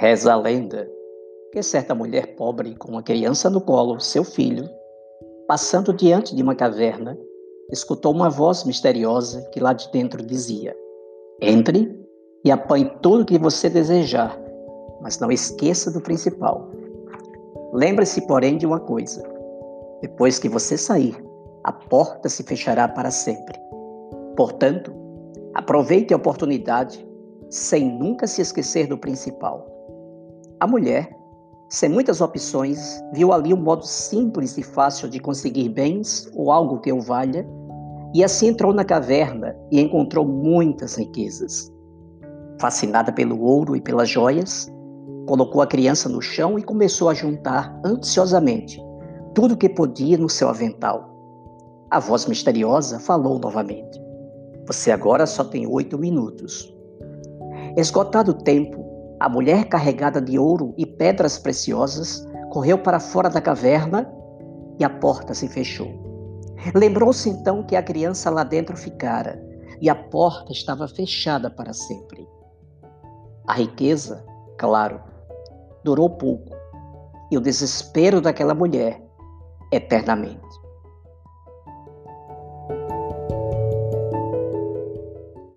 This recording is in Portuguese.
Reza a lenda que certa mulher pobre com uma criança no colo, seu filho, passando diante de uma caverna, escutou uma voz misteriosa que lá de dentro dizia: Entre e apanhe tudo o que você desejar, mas não esqueça do principal. Lembre-se, porém, de uma coisa: depois que você sair, a porta se fechará para sempre. Portanto, aproveite a oportunidade sem nunca se esquecer do principal. A mulher, sem muitas opções, viu ali um modo simples e fácil de conseguir bens ou algo que o valha, e assim entrou na caverna e encontrou muitas riquezas. Fascinada pelo ouro e pelas joias, colocou a criança no chão e começou a juntar ansiosamente tudo o que podia no seu avental. A voz misteriosa falou novamente: Você agora só tem oito minutos. Esgotado o tempo, a mulher carregada de ouro e pedras preciosas correu para fora da caverna e a porta se fechou. Lembrou-se então que a criança lá dentro ficara e a porta estava fechada para sempre. A riqueza, claro, durou pouco e o desespero daquela mulher eternamente.